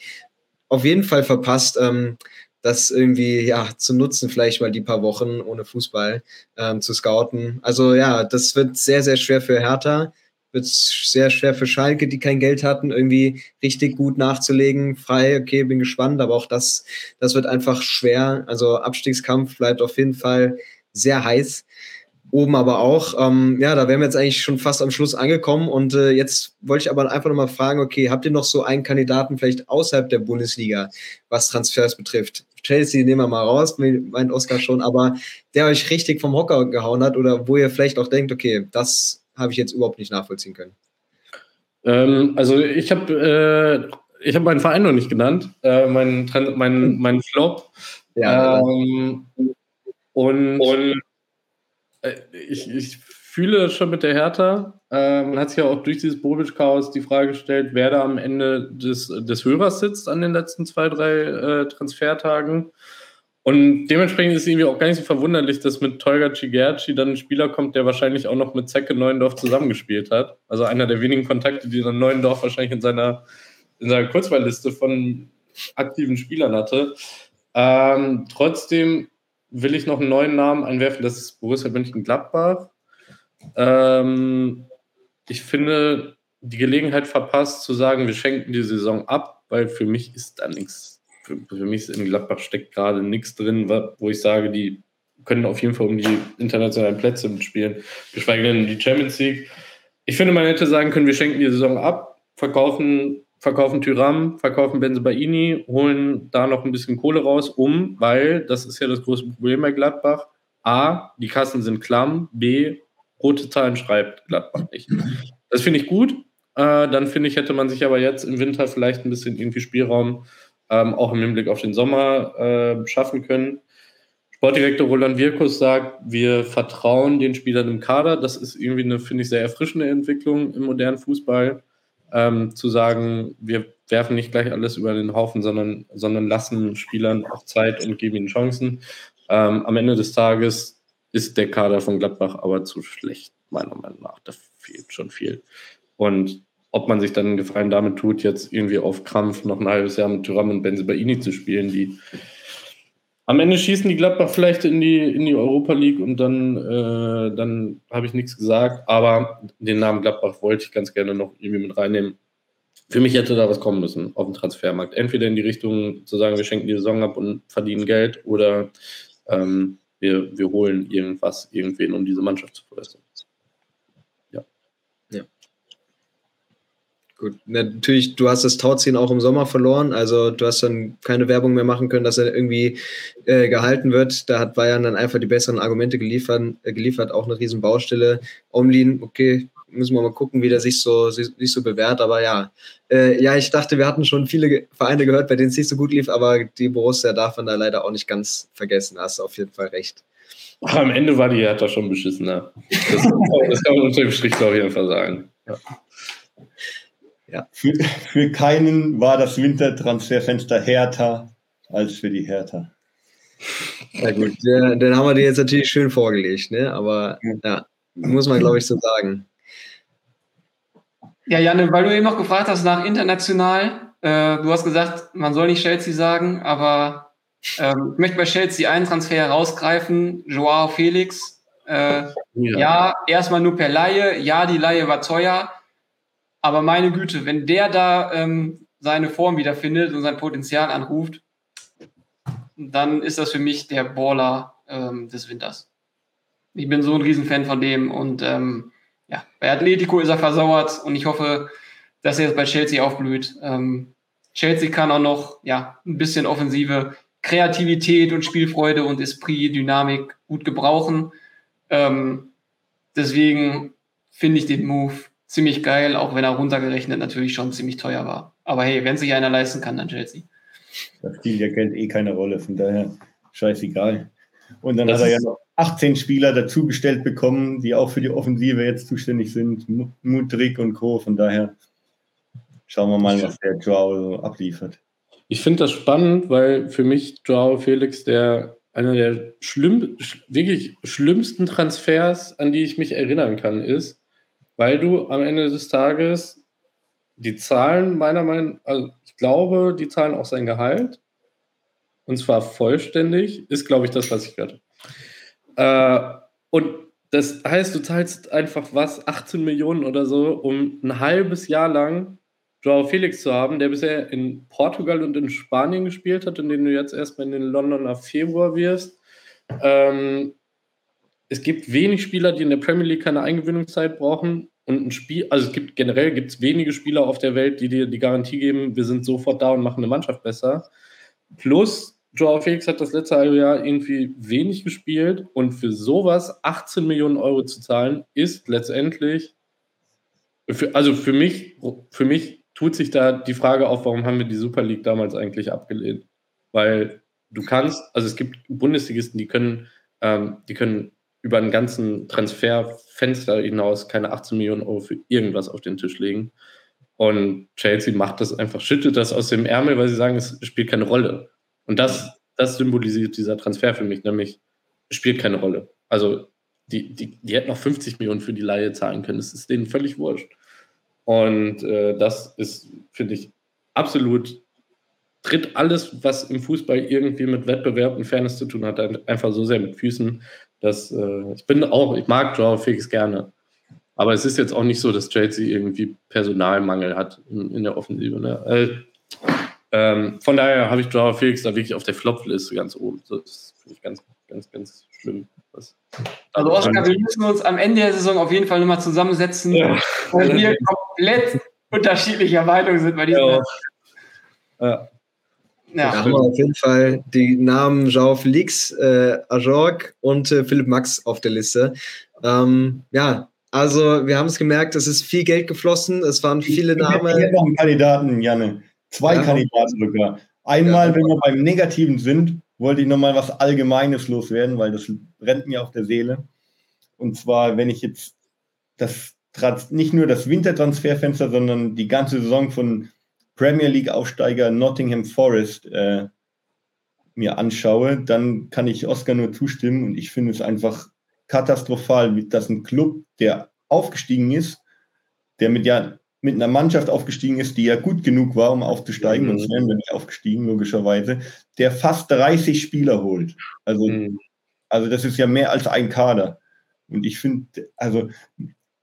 auf jeden Fall verpasst, ähm, das irgendwie ja zu nutzen, vielleicht mal die paar Wochen ohne Fußball ähm, zu scouten. Also ja, das wird sehr, sehr schwer für Hertha wird es sehr schwer für Schalke, die kein Geld hatten, irgendwie richtig gut nachzulegen. Frei, okay, bin gespannt, aber auch das, das wird einfach schwer. Also Abstiegskampf bleibt auf jeden Fall sehr heiß. Oben aber auch. Ähm, ja, da wären wir jetzt eigentlich schon fast am Schluss angekommen. Und äh, jetzt wollte ich aber einfach nochmal fragen, okay, habt ihr noch so einen Kandidaten vielleicht außerhalb der Bundesliga, was Transfers betrifft? Chelsea nehmen wir mal raus, meint Oscar schon, aber der euch richtig vom Hocker gehauen hat oder wo ihr vielleicht auch denkt, okay, das habe ich jetzt überhaupt nicht nachvollziehen können. Ähm, also ich habe äh, ich meinen Verein noch nicht genannt, äh, meinen mein, mein Flop. Ja, ähm, und, und äh, ich, ich fühle schon mit der Hertha. Äh, man hat sich ja auch durch dieses Bobic-Chaos die Frage gestellt, wer da am Ende des, des Hörers sitzt an den letzten zwei, drei äh, Transfertagen. Und dementsprechend ist es irgendwie auch gar nicht so verwunderlich, dass mit Tolga Cigerci dann ein Spieler kommt, der wahrscheinlich auch noch mit Zecke Neuendorf zusammengespielt hat. Also einer der wenigen Kontakte, die dann Neuendorf wahrscheinlich in seiner, in seiner Kurzwahlliste von aktiven Spielern hatte. Ähm, trotzdem will ich noch einen neuen Namen einwerfen, das ist Borussia Mönchengladbach. Ähm, ich finde die Gelegenheit verpasst zu sagen, wir schenken die Saison ab, weil für mich ist da nichts für, für mich in Gladbach steckt gerade nichts drin, wo ich sage, die können auf jeden Fall um die internationalen Plätze mitspielen, geschweige denn die Champions League. Ich finde, man hätte sagen können, wir schenken die Saison ab, verkaufen, verkaufen Tyram, verkaufen Benzebaini, holen da noch ein bisschen Kohle raus, um, weil, das ist ja das große Problem bei Gladbach, A, die Kassen sind klamm, B, rote Zahlen schreibt Gladbach nicht. Das finde ich gut. Äh, dann finde ich, hätte man sich aber jetzt im Winter vielleicht ein bisschen irgendwie Spielraum ähm, auch im Hinblick auf den Sommer äh, schaffen können. Sportdirektor Roland Wirkus sagt, wir vertrauen den Spielern im Kader. Das ist irgendwie eine, finde ich, sehr erfrischende Entwicklung im modernen Fußball. Ähm, zu sagen, wir werfen nicht gleich alles über den Haufen, sondern, sondern lassen Spielern auch Zeit und geben ihnen Chancen. Ähm, am Ende des Tages ist der Kader von Gladbach aber zu schlecht, meiner Meinung nach. Da fehlt schon viel. Und ob man sich dann einen Gefallen damit tut, jetzt irgendwie auf Krampf noch ein halbes Jahr mit Thuram und Benzebaini zu spielen, die am Ende schießen die Gladbach vielleicht in die, in die Europa League und dann, äh, dann habe ich nichts gesagt. Aber den Namen Gladbach wollte ich ganz gerne noch irgendwie mit reinnehmen. Für mich hätte da was kommen müssen auf dem Transfermarkt. Entweder in die Richtung zu sagen, wir schenken die Saison ab und verdienen Geld oder ähm, wir, wir holen irgendwas, irgendwen, um diese Mannschaft zu verbessern. Gut, natürlich, du hast das Tauziehen auch im Sommer verloren, also du hast dann keine Werbung mehr machen können, dass er irgendwie äh, gehalten wird. Da hat Bayern dann einfach die besseren Argumente geliefert, äh, geliefert auch eine riesen Baustelle. Omlin, okay, müssen wir mal gucken, wie der sich so, sich so bewährt, aber ja. Äh, ja, ich dachte, wir hatten schon viele Vereine gehört, bei denen es nicht so gut lief, aber die Borussia darf man da leider auch nicht ganz vergessen, hast auf jeden Fall recht. Am Ende war die Hertha schon beschissener. Das, das kann man unter dem Strich auf jeden Fall sagen. Ja. Ja. Für, für keinen war das Wintertransferfenster härter als für die Hertha. Ja gut, den, den haben wir dir jetzt natürlich schön vorgelegt, ne? aber ja, muss man glaube ich so sagen. Ja, Janne, weil du eben noch gefragt hast nach international, äh, du hast gesagt, man soll nicht Chelsea sagen, aber ähm, ich möchte bei Chelsea einen Transfer herausgreifen, Joao Felix. Äh, ja. ja, erstmal nur per Laie, ja, die Laie war teuer, aber meine Güte, wenn der da ähm, seine Form wiederfindet und sein Potenzial anruft, dann ist das für mich der Baller ähm, des Winters. Ich bin so ein Riesenfan von dem und ähm, ja, bei Atletico ist er versauert und ich hoffe, dass er jetzt bei Chelsea aufblüht. Ähm, Chelsea kann auch noch ja, ein bisschen offensive Kreativität und Spielfreude und Esprit, Dynamik gut gebrauchen. Ähm, deswegen finde ich den Move ziemlich geil, auch wenn er runtergerechnet natürlich schon ziemlich teuer war. Aber hey, wenn sich einer leisten kann, dann Chelsea. Da spielt ja Geld eh keine Rolle, von daher scheißegal. Und dann das hat er ja noch 18 Spieler dazugestellt bekommen, die auch für die Offensive jetzt zuständig sind. Mudrik und Co. Von daher schauen wir mal, was der Joao abliefert. Ich finde das spannend, weil für mich Joao Felix der einer der schlimm, wirklich schlimmsten Transfers, an die ich mich erinnern kann, ist, weil du am Ende des Tages die Zahlen meiner Meinung nach, also ich glaube, die zahlen auch sein Gehalt. Und zwar vollständig, ist, glaube ich, das, was ich werde. Äh, und das heißt, du zahlst einfach was, 18 Millionen oder so, um ein halbes Jahr lang Joao Felix zu haben, der bisher in Portugal und in Spanien gespielt hat und den du jetzt erstmal in den Londoner Februar wirst. Ähm, es gibt wenig Spieler, die in der Premier League keine Eingewöhnungszeit brauchen und ein Spiel, also es gibt generell gibt es wenige Spieler auf der Welt, die dir die Garantie geben, wir sind sofort da und machen eine Mannschaft besser. Plus, Joao Felix hat das letzte halbe Jahr irgendwie wenig gespielt und für sowas 18 Millionen Euro zu zahlen, ist letztendlich, für, also für mich, für mich tut sich da die Frage auf, warum haben wir die Super League damals eigentlich abgelehnt? Weil du kannst, also es gibt Bundesligisten, die können, ähm, die können über einen ganzen Transferfenster hinaus keine 18 Millionen Euro für irgendwas auf den Tisch legen. Und Chelsea macht das einfach, schüttet das aus dem Ärmel, weil sie sagen, es spielt keine Rolle. Und das, das symbolisiert dieser Transfer für mich, nämlich es spielt keine Rolle. Also die, die, die hätten noch 50 Millionen für die Laie zahlen können. Das ist denen völlig wurscht. Und äh, das ist, finde ich, absolut, tritt alles, was im Fußball irgendwie mit Wettbewerb und Fairness zu tun hat, einfach so sehr mit Füßen, das, äh, ich bin auch, ich mag Joao Felix gerne. Aber es ist jetzt auch nicht so, dass Chelsea irgendwie Personalmangel hat in, in der Offensive. Ne? Also, ähm, von daher habe ich Joao Felix da wirklich auf der Flop-Liste ganz oben. Das finde ich ganz, ganz, ganz schlimm. Das, also Oskar, wir müssen uns am Ende der Saison auf jeden Fall nochmal zusammensetzen, ja. weil wir komplett unterschiedlicher Meinung sind bei diesem. Ja. ja. Ja. Da haben wir auf jeden Fall die Namen Jean Felix, äh, Ajorg und äh, Philipp Max auf der Liste. Ähm, ja, also wir haben es gemerkt, es ist viel Geld geflossen, es waren viele Namen. Ich hätte noch einen Kandidaten, Janne. Zwei ja. Kandidaten sogar. Einmal, ja. wenn wir beim Negativen sind, wollte ich nochmal was Allgemeines loswerden, weil das brennt mir auf der Seele. Und zwar, wenn ich jetzt das nicht nur das Wintertransferfenster, sondern die ganze Saison von Premier League-Aufsteiger Nottingham Forest äh, mir anschaue, dann kann ich Oscar nur zustimmen und ich finde es einfach katastrophal, dass ein Club, der aufgestiegen ist, der mit ja mit einer Mannschaft aufgestiegen ist, die ja gut genug war, um aufzusteigen, mhm. sonst wären wir nicht aufgestiegen, logischerweise, der fast 30 Spieler holt. Also, mhm. also das ist ja mehr als ein Kader. Und ich finde, also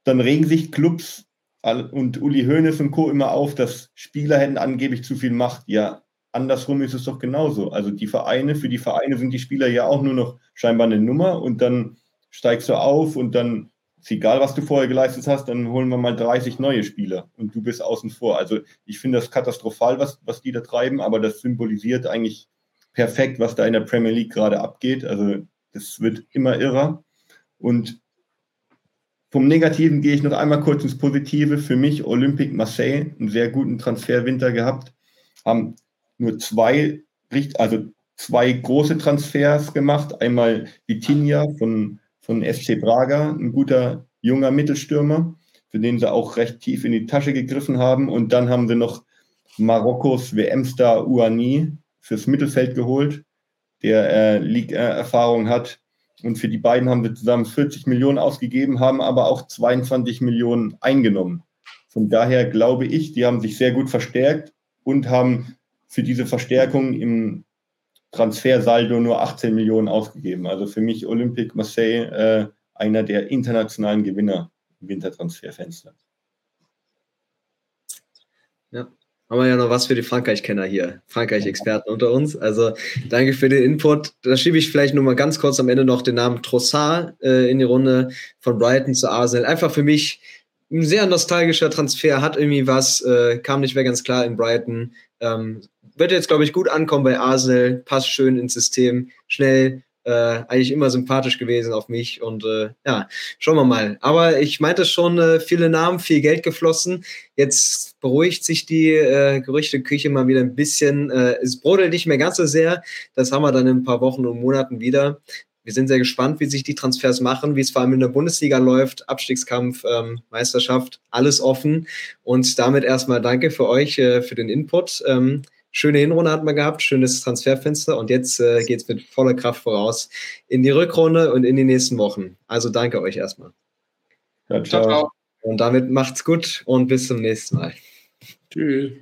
dann regen sich Clubs und Uli Hoeneß und Co. immer auf, dass Spieler hätten angeblich zu viel Macht. Ja, andersrum ist es doch genauso. Also die Vereine, für die Vereine sind die Spieler ja auch nur noch scheinbar eine Nummer und dann steigst du auf und dann ist egal, was du vorher geleistet hast, dann holen wir mal 30 neue Spieler und du bist außen vor. Also ich finde das katastrophal, was, was die da treiben, aber das symbolisiert eigentlich perfekt, was da in der Premier League gerade abgeht. Also das wird immer irrer. Und vom Negativen gehe ich noch einmal kurz ins Positive. Für mich Olympique Marseille, einen sehr guten Transferwinter gehabt, haben nur zwei, also zwei große Transfers gemacht. Einmal Vitinha von von SC Braga, ein guter junger Mittelstürmer, für den sie auch recht tief in die Tasche gegriffen haben. Und dann haben sie noch Marokkos WM-Star Uani fürs Mittelfeld geholt, der äh, League-Erfahrung hat. Und für die beiden haben wir zusammen 40 Millionen ausgegeben, haben aber auch 22 Millionen eingenommen. Von daher glaube ich, die haben sich sehr gut verstärkt und haben für diese Verstärkung im Transfersaldo nur 18 Millionen ausgegeben. Also für mich Olympique Marseille äh, einer der internationalen Gewinner im Wintertransferfenster. Ja, haben wir ja noch was für die Frankreich-Kenner hier, Frankreich-Experten unter uns. Also danke für den Input. Da schiebe ich vielleicht nur mal ganz kurz am Ende noch den Namen Trossard äh, in die Runde von Brighton zu Arsenal. Einfach für mich ein sehr nostalgischer Transfer, hat irgendwie was, äh, kam nicht mehr ganz klar in Brighton. Ähm, wird jetzt, glaube ich, gut ankommen bei Arsenal, passt schön ins System, schnell, äh, eigentlich immer sympathisch gewesen auf mich und äh, ja, schauen wir mal. Aber ich meinte schon, äh, viele Namen, viel Geld geflossen. Jetzt beruhigt sich die äh, Gerüchteküche mal wieder ein bisschen. Äh, es brodelt nicht mehr ganz so sehr. Das haben wir dann in ein paar Wochen und Monaten wieder. Wir sind sehr gespannt, wie sich die Transfers machen, wie es vor allem in der Bundesliga läuft, Abstiegskampf, ähm, Meisterschaft, alles offen. Und damit erstmal danke für euch, äh, für den Input. Ähm, schöne Hinrunde hat man gehabt, schönes Transferfenster und jetzt äh, geht es mit voller Kraft voraus in die Rückrunde und in die nächsten Wochen. Also danke euch erstmal. Ja, ciao. ciao. Und damit macht's gut und bis zum nächsten Mal. Tschüss.